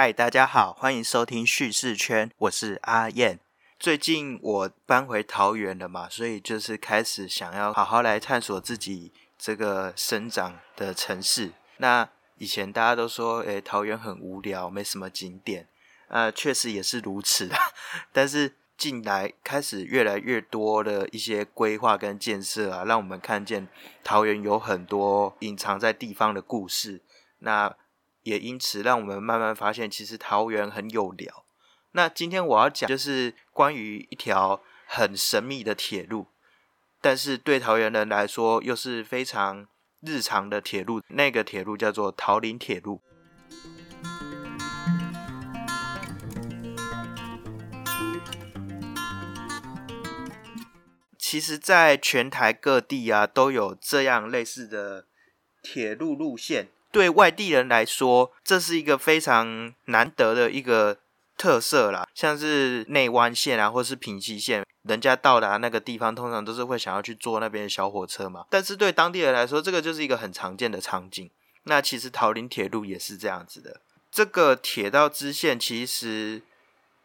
嗨，大家好，欢迎收听叙事圈，我是阿燕。最近我搬回桃园了嘛，所以就是开始想要好好来探索自己这个生长的城市。那以前大家都说，诶，桃园很无聊，没什么景点，呃，确实也是如此的。但是近来开始越来越多的一些规划跟建设啊，让我们看见桃园有很多隐藏在地方的故事。那也因此让我们慢慢发现，其实桃园很有聊。那今天我要讲就是关于一条很神秘的铁路，但是对桃园人来说又是非常日常的铁路。那个铁路叫做桃林铁路。其实，在全台各地啊，都有这样类似的铁路路线。对外地人来说，这是一个非常难得的一个特色啦。像是内湾线啊，或是平溪线，人家到达那个地方，通常都是会想要去坐那边的小火车嘛。但是对当地人来说，这个就是一个很常见的场景。那其实桃林铁路也是这样子的。这个铁道支线其实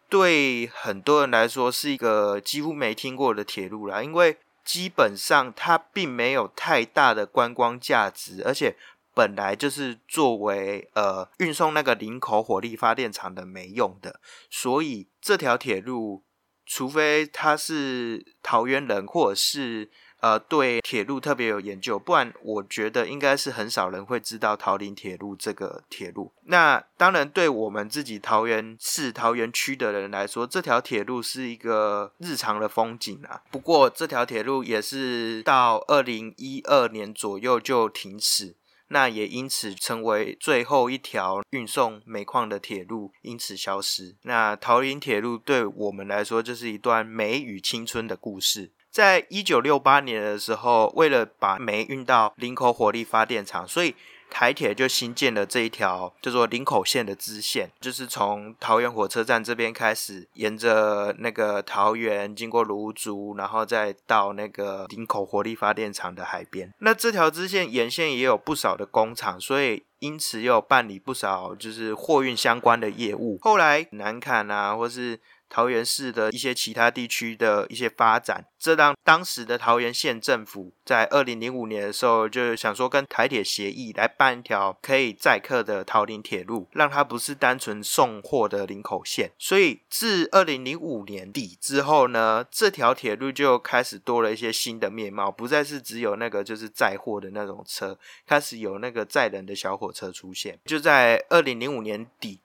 对很多人来说是一个几乎没听过的铁路啦，因为基本上它并没有太大的观光价值，而且。本来就是作为呃运送那个林口火力发电厂的煤用的，所以这条铁路，除非他是桃园人或者是呃对铁路特别有研究，不然我觉得应该是很少人会知道桃林铁路这个铁路。那当然，对我们自己桃园市桃园区的人来说，这条铁路是一个日常的风景啊。不过这条铁路也是到二零一二年左右就停驶。那也因此成为最后一条运送煤矿的铁路，因此消失。那桃林铁路对我们来说，就是一段煤与青春的故事。在一九六八年的时候，为了把煤运到林口火力发电厂，所以。台铁就新建了这一条叫做林口线的支线，就是从桃园火车站这边开始，沿着那个桃园经过芦竹，然后再到那个林口火力发电厂的海边。那这条支线沿线也有不少的工厂，所以因此又办理不少就是货运相关的业务。后来南坎啊，或是桃园市的一些其他地区的一些发展，这让当时的桃园县政府在二零零五年的时候，就想说跟台铁协议来办一条可以载客的桃林铁路，让它不是单纯送货的林口线。所以自二零零五年底之后呢，这条铁路就开始多了一些新的面貌，不再是只有那个就是载货的那种车，开始有那个载人的小火车出现。就在二零零五年底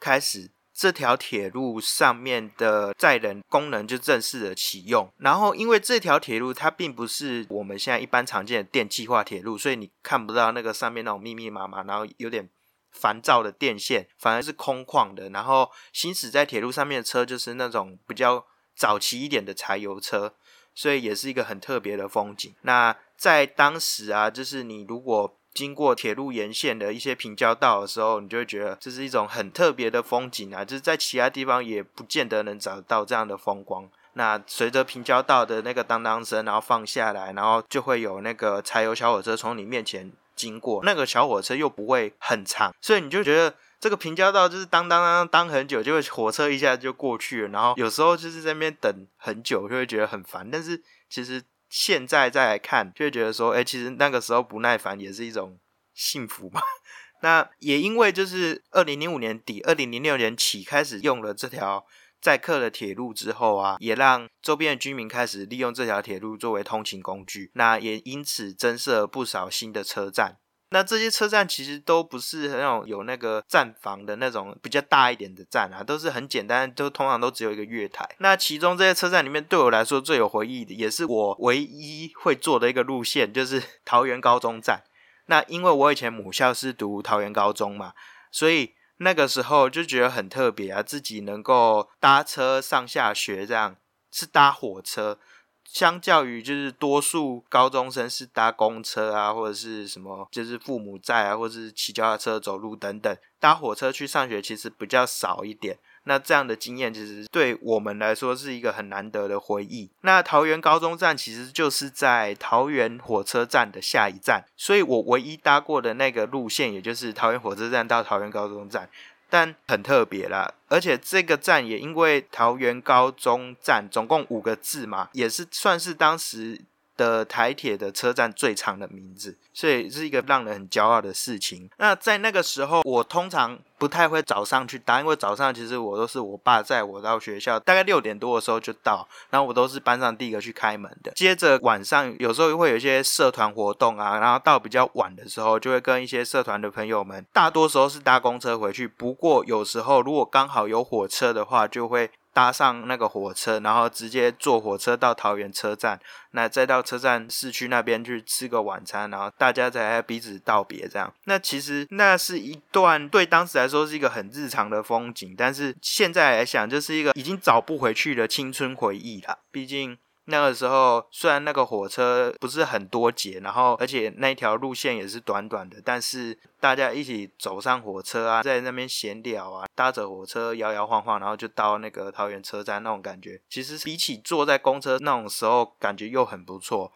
开始。这条铁路上面的载人功能就正式的启用，然后因为这条铁路它并不是我们现在一般常见的电气化铁路，所以你看不到那个上面那种密密麻麻，然后有点烦躁的电线，反而是空旷的。然后行驶在铁路上面的车就是那种比较早期一点的柴油车，所以也是一个很特别的风景。那在当时啊，就是你如果经过铁路沿线的一些平交道的时候，你就会觉得这是一种很特别的风景啊！就是在其他地方也不见得能找到这样的风光。那随着平交道的那个当当声，然后放下来，然后就会有那个柴油小火车从你面前经过。那个小火车又不会很长，所以你就觉得这个平交道就是当当当当很久，就会火车一下就过去了。然后有时候就是在那边等很久，就会觉得很烦。但是其实。现在再来看，就会觉得说，哎，其实那个时候不耐烦也是一种幸福吧。那也因为就是二零零五年底、二零零六年起开始用了这条载客的铁路之后啊，也让周边的居民开始利用这条铁路作为通勤工具。那也因此增设不少新的车站。那这些车站其实都不是那种有那个站房的那种比较大一点的站啊，都是很简单，都通常都只有一个月台。那其中这些车站里面，对我来说最有回忆的，也是我唯一会坐的一个路线，就是 桃园高中站。那因为我以前母校是读桃园高中嘛，所以那个时候就觉得很特别啊，自己能够搭车上下学，这样是搭火车。相较于就是多数高中生是搭公车啊，或者是什么，就是父母在啊，或者是骑脚踏车、走路等等，搭火车去上学其实比较少一点。那这样的经验其实对我们来说是一个很难得的回忆。那桃园高中站其实就是在桃园火车站的下一站，所以我唯一搭过的那个路线，也就是桃园火车站到桃园高中站。但很特别啦。而且这个站也因为桃园高中站总共五个字嘛，也是算是当时。的台铁的车站最长的名字，所以是一个让人很骄傲的事情。那在那个时候，我通常不太会早上去搭，因为早上其实我都是我爸载我到学校，大概六点多的时候就到，然后我都是班上第一个去开门的。接着晚上有时候会有一些社团活动啊，然后到比较晚的时候，就会跟一些社团的朋友们，大多时候是搭公车回去。不过有时候如果刚好有火车的话，就会。搭上那个火车，然后直接坐火车到桃园车站，那再到车站市区那边去吃个晚餐，然后大家再彼此道别，这样。那其实那是一段对当时来说是一个很日常的风景，但是现在来想，就是一个已经找不回去的青春回忆了。毕竟。那个时候，虽然那个火车不是很多节，然后而且那条路线也是短短的，但是大家一起走上火车啊，在那边闲聊啊，搭着火车摇摇晃晃，然后就到那个桃园车站那种感觉，其实比起坐在公车那种时候，感觉又很不错。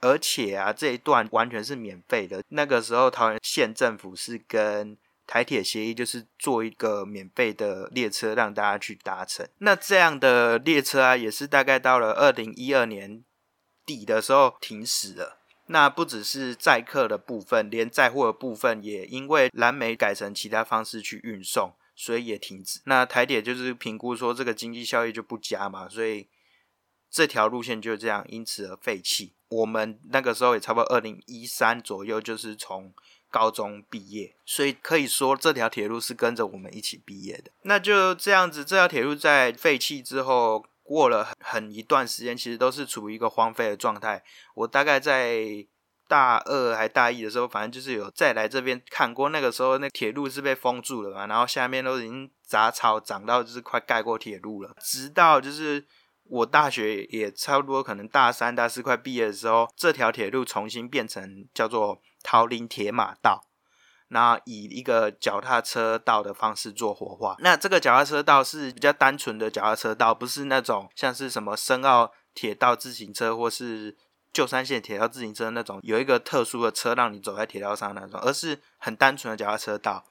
而且啊，这一段完全是免费的。那个时候，桃园县政府是跟台铁协议就是做一个免费的列车让大家去搭乘，那这样的列车啊，也是大概到了二零一二年底的时候停驶了。那不只是载客的部分，连载货的部分也因为蓝莓改成其他方式去运送，所以也停止。那台铁就是评估说这个经济效益就不佳嘛，所以这条路线就这样因此而废弃。我们那个时候也差不多二零一三左右，就是从。高中毕业，所以可以说这条铁路是跟着我们一起毕业的。那就这样子，这条铁路在废弃之后，过了很很一段时间，其实都是处于一个荒废的状态。我大概在大二还大一的时候，反正就是有再来这边看过。那个时候那铁路是被封住了嘛，然后下面都已经杂草长到就是快盖过铁路了。直到就是我大学也差不多可能大三、大四快毕业的时候，这条铁路重新变成叫做。桃林铁马道，那以一个脚踏车道的方式做活化。那这个脚踏车道是比较单纯的脚踏车道，不是那种像是什么深澳铁道自行车或是旧山线铁道自行车那种有一个特殊的车让你走在铁道上那种，而是很单纯的脚踏车道。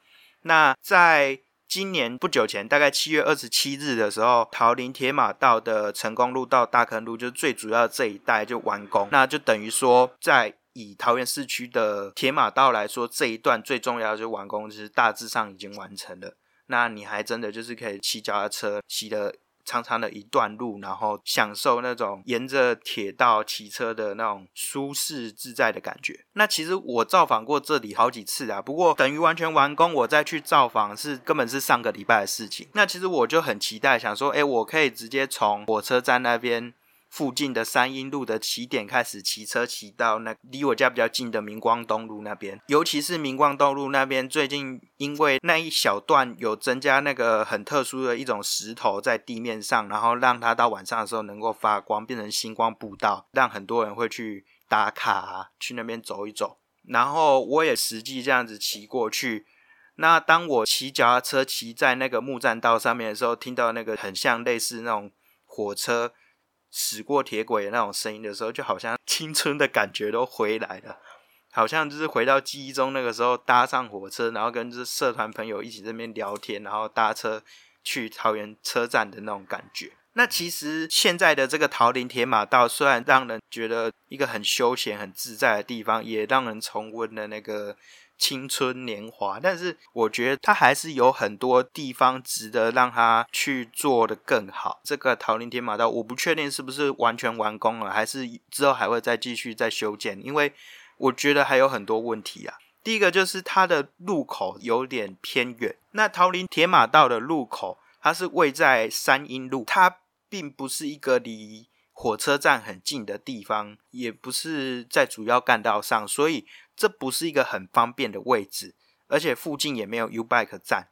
那在今年不久前，大概七月二十七日的时候，桃林铁马道的成功路到大坑路，就是最主要这一带就完工。那就等于说在以桃园市区的铁马道来说，这一段最重要的就完工，就是大致上已经完成了。那你还真的就是可以骑脚踏车骑了长长的一段路，然后享受那种沿着铁道骑车的那种舒适自在的感觉。那其实我造访过这里好几次啊，不过等于完全完工，我再去造访是根本是上个礼拜的事情。那其实我就很期待，想说，哎，我可以直接从火车站那边。附近的三英路的起点开始骑车骑到那离我家比较近的明光东路那边，尤其是明光东路那边，最近因为那一小段有增加那个很特殊的一种石头在地面上，然后让它到晚上的时候能够发光，变成星光步道，让很多人会去打卡，去那边走一走。然后我也实际这样子骑过去。那当我骑脚踏车骑在那个木栈道上面的时候，听到那个很像类似那种火车。驶过铁轨的那种声音的时候，就好像青春的感觉都回来了，好像就是回到记忆中那个时候搭上火车，然后跟这社团朋友一起这边聊天，然后搭车去桃园车站的那种感觉。那其实现在的这个桃林铁马道，虽然让人觉得一个很休闲、很自在的地方，也让人重温了那个。青春年华，但是我觉得它还是有很多地方值得让它去做的更好。这个桃林铁马道，我不确定是不是完全完工了，还是之后还会再继续再修建，因为我觉得还有很多问题啊。第一个就是它的路口有点偏远，那桃林铁马道的路口它是位在三阴路，它并不是一个离火车站很近的地方，也不是在主要干道上，所以。这不是一个很方便的位置，而且附近也没有 U Bike 站。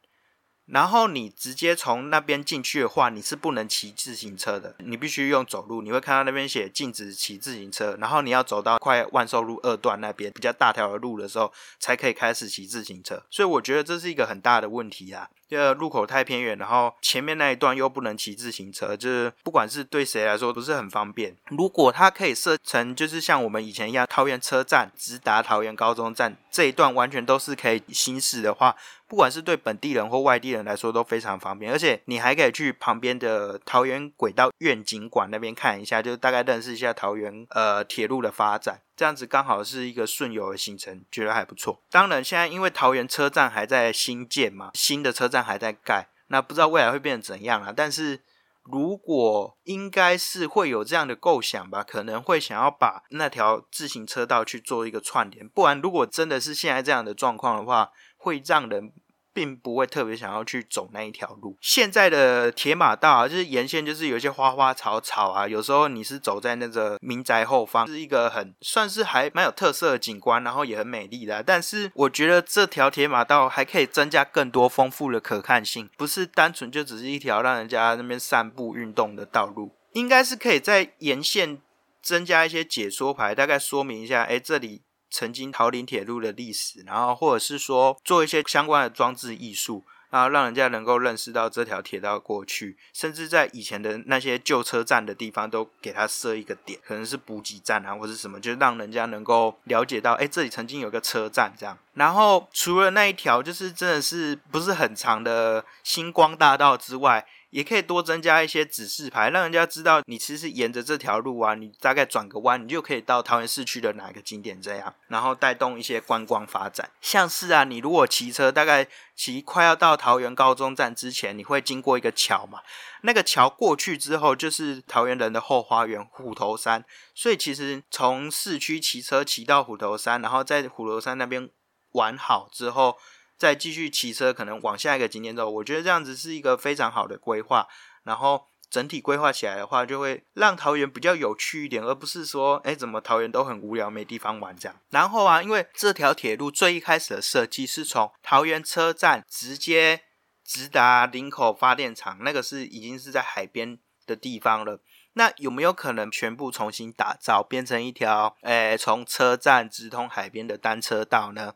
然后你直接从那边进去的话，你是不能骑自行车的，你必须用走路。你会看到那边写禁止骑自行车，然后你要走到快万寿路二段那边比较大条的路的时候，才可以开始骑自行车。所以我觉得这是一个很大的问题啊。这路口太偏远，然后前面那一段又不能骑自行车，就是不管是对谁来说不是很方便。如果它可以设成就是像我们以前一样，桃园车站直达桃园高中站这一段完全都是可以行驶的话。不管是对本地人或外地人来说都非常方便，而且你还可以去旁边的桃园轨道愿景馆那边看一下，就大概认识一下桃园呃铁路的发展，这样子刚好是一个顺游的行程，觉得还不错。当然，现在因为桃园车站还在新建嘛，新的车站还在盖，那不知道未来会变成怎样啊？但是如果应该是会有这样的构想吧，可能会想要把那条自行车道去做一个串联，不然如果真的是现在这样的状况的话，会让人。并不会特别想要去走那一条路。现在的铁马道啊，就是沿线就是有一些花花草草啊，有时候你是走在那个民宅后方，是一个很算是还蛮有特色的景观，然后也很美丽的。但是我觉得这条铁马道还可以增加更多丰富的可看性，不是单纯就只是一条让人家那边散步运动的道路，应该是可以在沿线增加一些解说牌，大概说明一下，哎，这里。曾经桃林铁路的历史，然后或者是说做一些相关的装置艺术，然后让人家能够认识到这条铁道过去，甚至在以前的那些旧车站的地方都给它设一个点，可能是补给站啊，或者什么，就让人家能够了解到，哎，这里曾经有个车站这样。然后除了那一条，就是真的是不是很长的星光大道之外。也可以多增加一些指示牌，让人家知道你其实沿着这条路啊，你大概转个弯，你就可以到桃园市区的哪个景点这样，然后带动一些观光发展。像是啊，你如果骑车，大概骑快要到桃园高中站之前，你会经过一个桥嘛？那个桥过去之后，就是桃园人的后花园虎头山。所以其实从市区骑车骑到虎头山，然后在虎头山那边玩好之后。再继续骑车，可能往下一个景点走。我觉得这样子是一个非常好的规划，然后整体规划起来的话，就会让桃园比较有趣一点，而不是说，哎，怎么桃园都很无聊，没地方玩这样。然后啊，因为这条铁路最一开始的设计是从桃园车站直接直达林口发电厂，那个是已经是在海边的地方了。那有没有可能全部重新打造，变成一条，诶，从车站直通海边的单车道呢？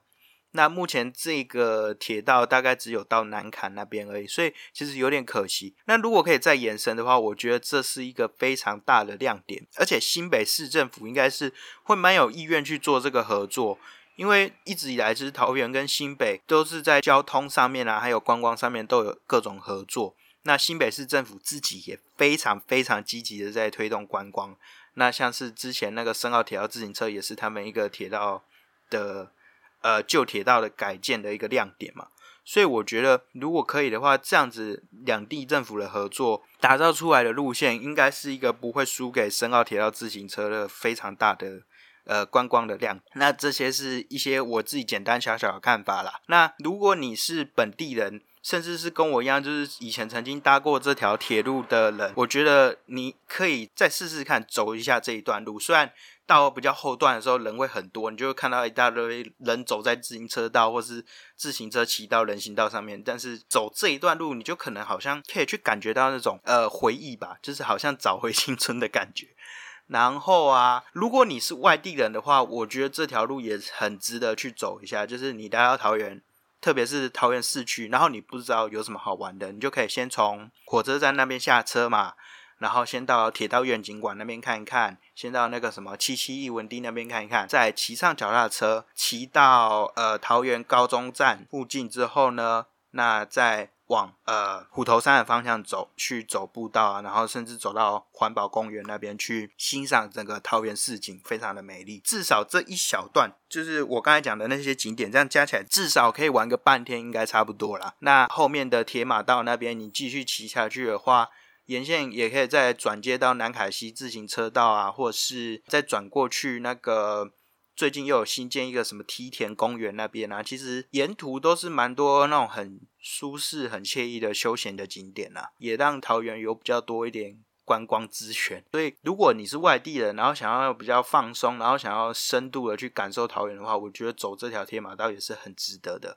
那目前这个铁道大概只有到南坎那边而已，所以其实有点可惜。那如果可以再延伸的话，我觉得这是一个非常大的亮点，而且新北市政府应该是会蛮有意愿去做这个合作，因为一直以来其实桃园跟新北都是在交通上面啊，还有观光上面都有各种合作。那新北市政府自己也非常非常积极的在推动观光。那像是之前那个深澳铁道自行车也是他们一个铁道的。呃，旧铁道的改建的一个亮点嘛，所以我觉得如果可以的话，这样子两地政府的合作打造出来的路线，应该是一个不会输给深澳铁道自行车的非常大的呃观光的量。那这些是一些我自己简单小小的看法啦。那如果你是本地人，甚至是跟我一样，就是以前曾经搭过这条铁路的人，我觉得你可以再试试看走一下这一段路，虽然。到比较后段的时候，人会很多，你就会看到一大堆人走在自行车道或是自行车骑到人行道上面。但是走这一段路，你就可能好像可以去感觉到那种呃回忆吧，就是好像找回青春的感觉。然后啊，如果你是外地人的话，我觉得这条路也很值得去走一下。就是你来到桃园，特别是桃园市区，然后你不知道有什么好玩的，你就可以先从火车站那边下车嘛。然后先到铁道院景馆那边看一看，先到那个什么七七艺文地那边看一看，再骑上脚踏车骑到呃桃园高中站附近之后呢，那再往呃虎头山的方向走去走步道啊，然后甚至走到环保公园那边去欣赏整个桃园市景，非常的美丽。至少这一小段就是我刚才讲的那些景点，这样加起来至少可以玩个半天，应该差不多啦。那后面的铁马道那边你继续骑下去的话。沿线也可以再转接到南凯西自行车道啊，或者是再转过去那个最近又有新建一个什么梯田公园那边啊，其实沿途都是蛮多那种很舒适、很惬意的休闲的景点啊，也让桃园有比较多一点观光资源。所以如果你是外地人，然后想要比较放松，然后想要深度的去感受桃园的话，我觉得走这条天马道也是很值得的。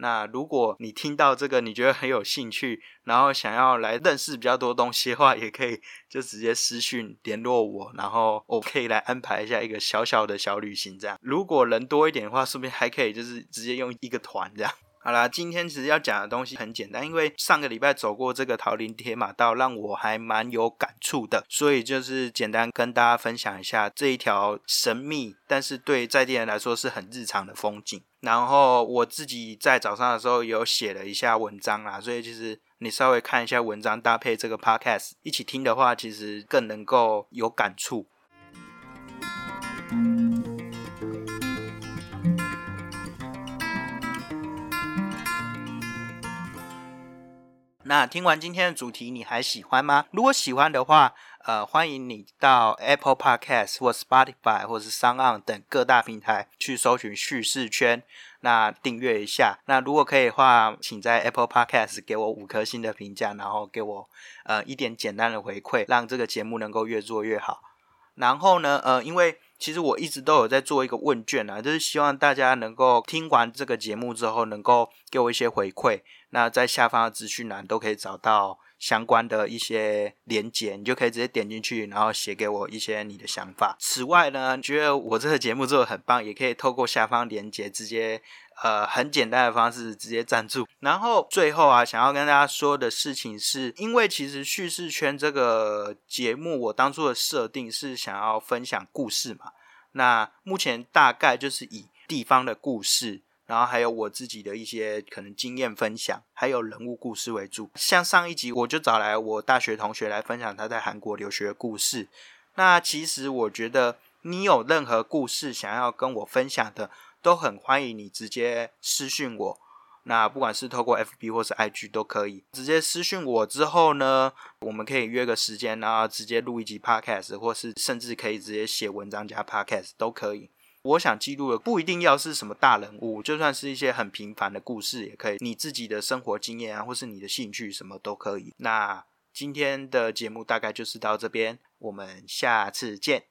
那如果你听到这个，你觉得很有兴趣，然后想要来认识比较多东西的话，也可以就直接私讯联络我，然后我可以来安排一下一个小小的小旅行。这样，如果人多一点的话，顺便还可以就是直接用一个团这样。好啦，今天其实要讲的东西很简单，因为上个礼拜走过这个桃林铁马道，让我还蛮有感触的，所以就是简单跟大家分享一下这一条神秘，但是对在地人来说是很日常的风景。然后我自己在早上的时候有写了一下文章啦，所以其实你稍微看一下文章，搭配这个 podcast 一起听的话，其实更能够有感触。那听完今天的主题，你还喜欢吗？如果喜欢的话，呃，欢迎你到 Apple Podcast 或 Spotify 或是 Sound 等各大平台去搜寻叙事圈，那订阅一下。那如果可以的话，请在 Apple Podcast 给我五颗星的评价，然后给我呃一点简单的回馈，让这个节目能够越做越好。然后呢，呃，因为其实我一直都有在做一个问卷啊，就是希望大家能够听完这个节目之后，能够给我一些回馈。那在下方的资讯栏都可以找到相关的一些连接，你就可以直接点进去，然后写给我一些你的想法。此外呢，觉得我这个节目做的很棒，也可以透过下方连接直接，呃，很简单的方式直接赞助。然后最后啊，想要跟大家说的事情是，因为其实叙事圈这个节目，我当初的设定是想要分享故事嘛。那目前大概就是以地方的故事。然后还有我自己的一些可能经验分享，还有人物故事为主。像上一集我就找来我大学同学来分享他在韩国留学的故事。那其实我觉得你有任何故事想要跟我分享的，都很欢迎你直接私讯我。那不管是透过 FB 或是 IG 都可以，直接私讯我之后呢，我们可以约个时间，然后直接录一集 Podcast，或是甚至可以直接写文章加 Podcast 都可以。我想记录的不一定要是什么大人物，就算是一些很平凡的故事也可以。你自己的生活经验啊，或是你的兴趣什么都可以。那今天的节目大概就是到这边，我们下次见。